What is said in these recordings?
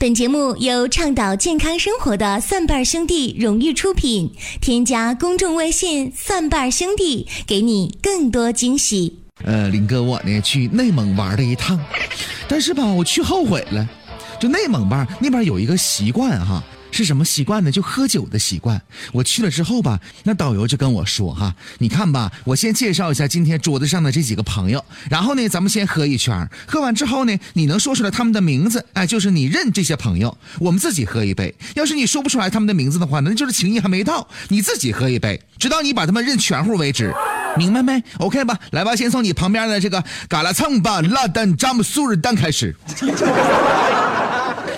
本节目由倡导健康生活的蒜瓣兄弟荣誉出品。添加公众微信“蒜瓣兄弟”，给你更多惊喜。呃，林哥我呢去内蒙玩了一趟，但是吧，我去后悔了。就内蒙吧，那边有一个习惯哈。是什么习惯呢？就喝酒的习惯。我去了之后吧，那导游就跟我说哈，你看吧，我先介绍一下今天桌子上的这几个朋友，然后呢，咱们先喝一圈，喝完之后呢，你能说出来他们的名字，哎，就是你认这些朋友，我们自己喝一杯。要是你说不出来他们的名字的话，那就是情谊还没到，你自己喝一杯，直到你把他们认全乎为止，明白没？OK 吧？来吧，先从你旁边的这个嘎啦蹭吧拉丹詹姆苏日丹开始。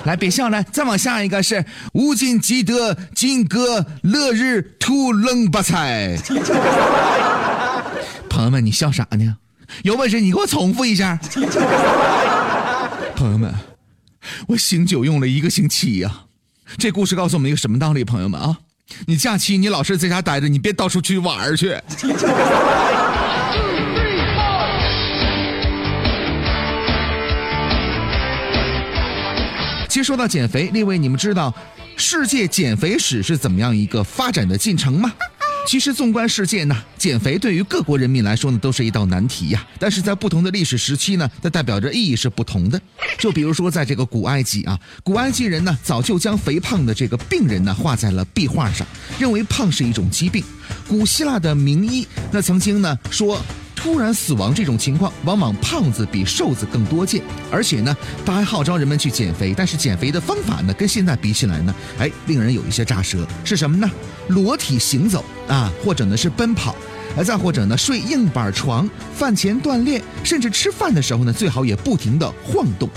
来，别笑了，再往下一个是无尽基德金戈乐日土冷巴菜。朋友们，你笑啥呢？有本事你给我重复一下。朋友们，我醒酒用了一个星期呀。这故事告诉我们一个什么道理？朋友们啊，你假期你老是在家待着，你别到处去玩去。其实说到减肥，列位你们知道世界减肥史是怎么样一个发展的进程吗？其实纵观世界呢，减肥对于各国人民来说呢，都是一道难题呀。但是在不同的历史时期呢，它代表着意义是不同的。就比如说在这个古埃及啊，古埃及人呢早就将肥胖的这个病人呢画在了壁画上，认为胖是一种疾病。古希腊的名医那曾经呢说。突然死亡这种情况，往往胖子比瘦子更多见，而且呢，他还号召人们去减肥。但是减肥的方法呢，跟现在比起来呢，哎，令人有一些咋舌。是什么呢？裸体行走啊，或者呢是奔跑，呃，再或者呢睡硬板床，饭前锻炼，甚至吃饭的时候呢，最好也不停的晃动。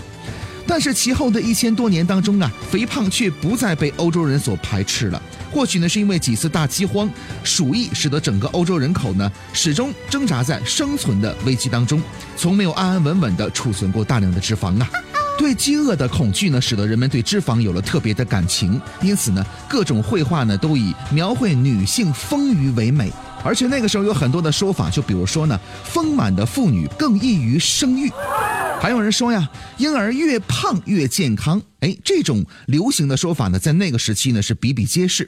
但是其后的一千多年当中啊，肥胖却不再被欧洲人所排斥了。或许呢，是因为几次大饥荒、鼠疫，使得整个欧洲人口呢始终挣扎在生存的危机当中，从没有安安稳稳地储存过大量的脂肪啊。对饥饿的恐惧呢，使得人们对脂肪有了特别的感情，因此呢，各种绘画呢都以描绘女性丰腴为美。而且那个时候有很多的说法，就比如说呢，丰满的妇女更易于生育。还有人说呀，婴儿越胖越健康。哎，这种流行的说法呢，在那个时期呢是比比皆是。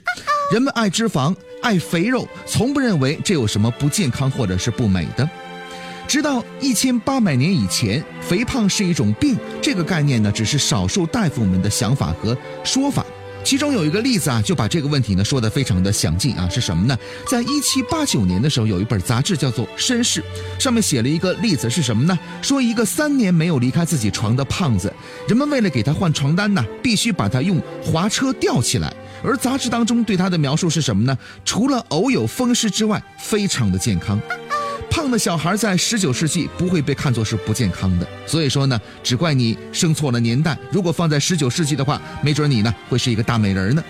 人们爱脂肪、爱肥肉，从不认为这有什么不健康或者是不美的。直到一千八百年以前，肥胖是一种病这个概念呢，只是少数大夫们的想法和说法。其中有一个例子啊，就把这个问题呢说得非常的详尽啊，是什么呢？在一七八九年的时候，有一本杂志叫做《绅士》，上面写了一个例子是什么呢？说一个三年没有离开自己床的胖子，人们为了给他换床单呢，必须把他用滑车吊起来。而杂志当中对他的描述是什么呢？除了偶有风湿之外，非常的健康。胖的小孩在十九世纪不会被看作是不健康的，所以说呢，只怪你生错了年代。如果放在十九世纪的话，没准你呢会是一个大美人呢。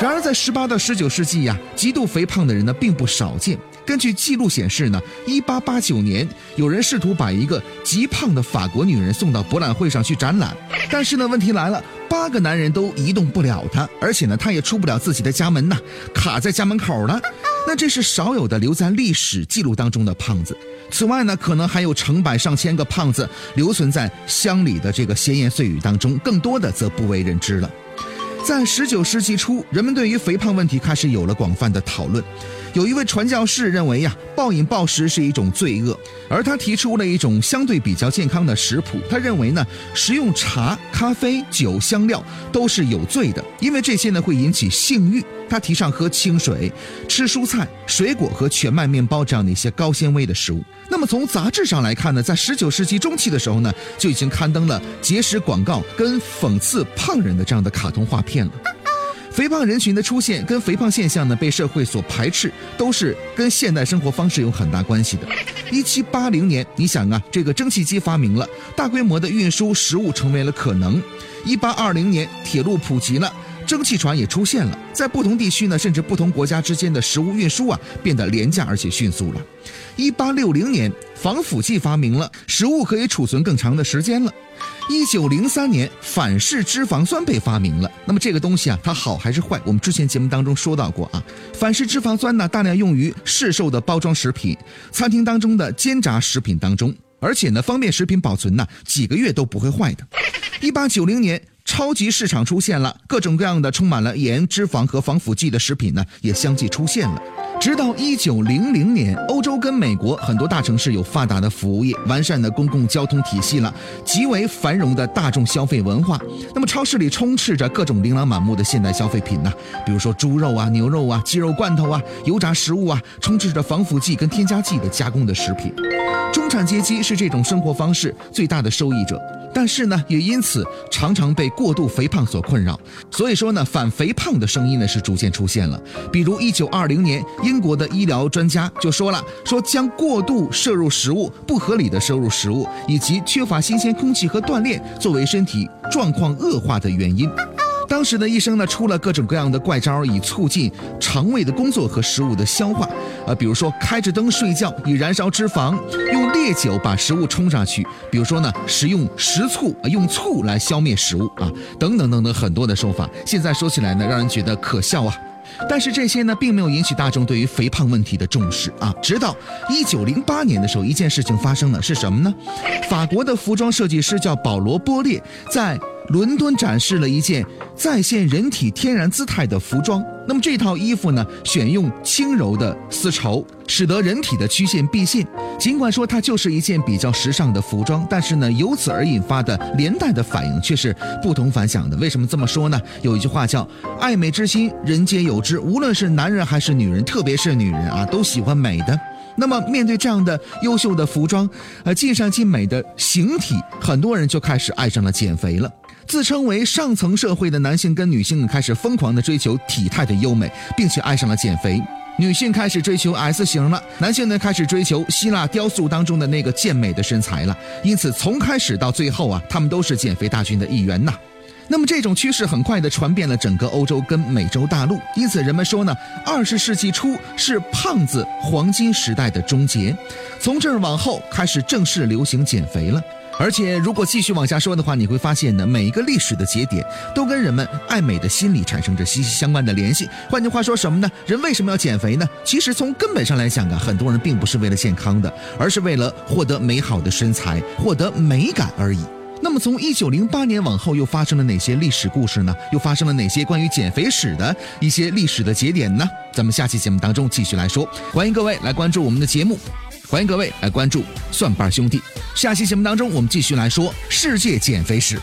然而在十八到十九世纪呀，极度肥胖的人呢并不少见。根据记录显示呢，一八八九年有人试图把一个极胖的法国女人送到博览会上去展览，但是呢，问题来了，八个男人都移动不了她，而且呢，她也出不了自己的家门呐，卡在家门口了。那这是少有的留在历史记录当中的胖子。此外呢，可能还有成百上千个胖子留存在乡里的这个闲言碎语当中，更多的则不为人知了。在十九世纪初，人们对于肥胖问题开始有了广泛的讨论。有一位传教士认为呀，暴饮暴食是一种罪恶，而他提出了一种相对比较健康的食谱。他认为呢，食用茶、咖啡、酒、香料都是有罪的，因为这些呢会引起性欲。他提倡喝清水、吃蔬菜、水果和全麦面包这样的一些高纤维的食物。那么从杂志上来看呢，在十九世纪中期的时候呢，就已经刊登了节食广告跟讽刺胖人的这样的卡通画片了。肥胖人群的出现跟肥胖现象呢被社会所排斥，都是跟现代生活方式有很大关系的。一七八零年，你想啊，这个蒸汽机发明了，大规模的运输食物成为了可能。一八二零年，铁路普及了。蒸汽船也出现了，在不同地区呢，甚至不同国家之间的食物运输啊，变得廉价而且迅速了。一八六零年，防腐剂发明了，食物可以储存更长的时间了。一九零三年，反式脂肪酸被发明了。那么这个东西啊，它好还是坏？我们之前节目当中说到过啊，反式脂肪酸呢，大量用于市售的包装食品、餐厅当中的煎炸食品当中，而且呢，方便食品保存呢，几个月都不会坏的。一八九零年。超级市场出现了，各种各样的充满了盐、脂肪和防腐剂的食品呢，也相继出现了。直到一九零零年，欧洲跟美国很多大城市有发达的服务业、完善的公共交通体系了，极为繁荣的大众消费文化。那么超市里充斥着各种琳琅满目的现代消费品呢，比如说猪肉啊、牛肉啊、鸡肉罐头啊、油炸食物啊，充斥着防腐剂跟添加剂的加工的食品。中产阶级是这种生活方式最大的受益者。但是呢，也因此常常被过度肥胖所困扰。所以说呢，反肥胖的声音呢是逐渐出现了。比如，一九二零年，英国的医疗专家就说了，说将过度摄入食物、不合理的摄入食物以及缺乏新鲜空气和锻炼作为身体状况恶化的原因。当时的医生呢，出了各种各样的怪招，以促进肠胃的工作和食物的消化。啊，比如说开着灯睡觉，以燃烧脂肪；用烈酒把食物冲上去。比如说呢，食用食醋啊，用醋来消灭食物啊，等等等等很多的说法。现在说起来呢，让人觉得可笑啊。但是这些呢，并没有引起大众对于肥胖问题的重视啊。直到一九零八年的时候，一件事情发生了，是什么呢？法国的服装设计师叫保罗·波列，在。伦敦展示了一件再现人体天然姿态的服装。那么这套衣服呢，选用轻柔的丝绸，使得人体的曲线毕现。尽管说它就是一件比较时尚的服装，但是呢，由此而引发的连带的反应却是不同凡响的。为什么这么说呢？有一句话叫“爱美之心，人皆有之”。无论是男人还是女人，特别是女人啊，都喜欢美的。那么面对这样的优秀的服装，呃，尽善尽美的形体，很多人就开始爱上了减肥了。自称为上层社会的男性跟女性开始疯狂的追求体态的优美，并且爱上了减肥。女性开始追求 S 型了，男性呢开始追求希腊雕塑当中的那个健美的身材了。因此，从开始到最后啊，他们都是减肥大军的一员呐。那么这种趋势很快的传遍了整个欧洲跟美洲大陆。因此，人们说呢，二十世纪初是胖子黄金时代的终结，从这儿往后开始正式流行减肥了。而且，如果继续往下说的话，你会发现呢，每一个历史的节点都跟人们爱美的心理产生着息息相关的联系。换句话说什么呢？人为什么要减肥呢？其实从根本上来讲啊，很多人并不是为了健康的，而是为了获得美好的身材、获得美感而已。那么，从一九零八年往后，又发生了哪些历史故事呢？又发生了哪些关于减肥史的一些历史的节点呢？咱们下期节目当中继续来说。欢迎各位来关注我们的节目。欢迎各位来关注蒜瓣兄弟，下期节目当中我们继续来说世界减肥史。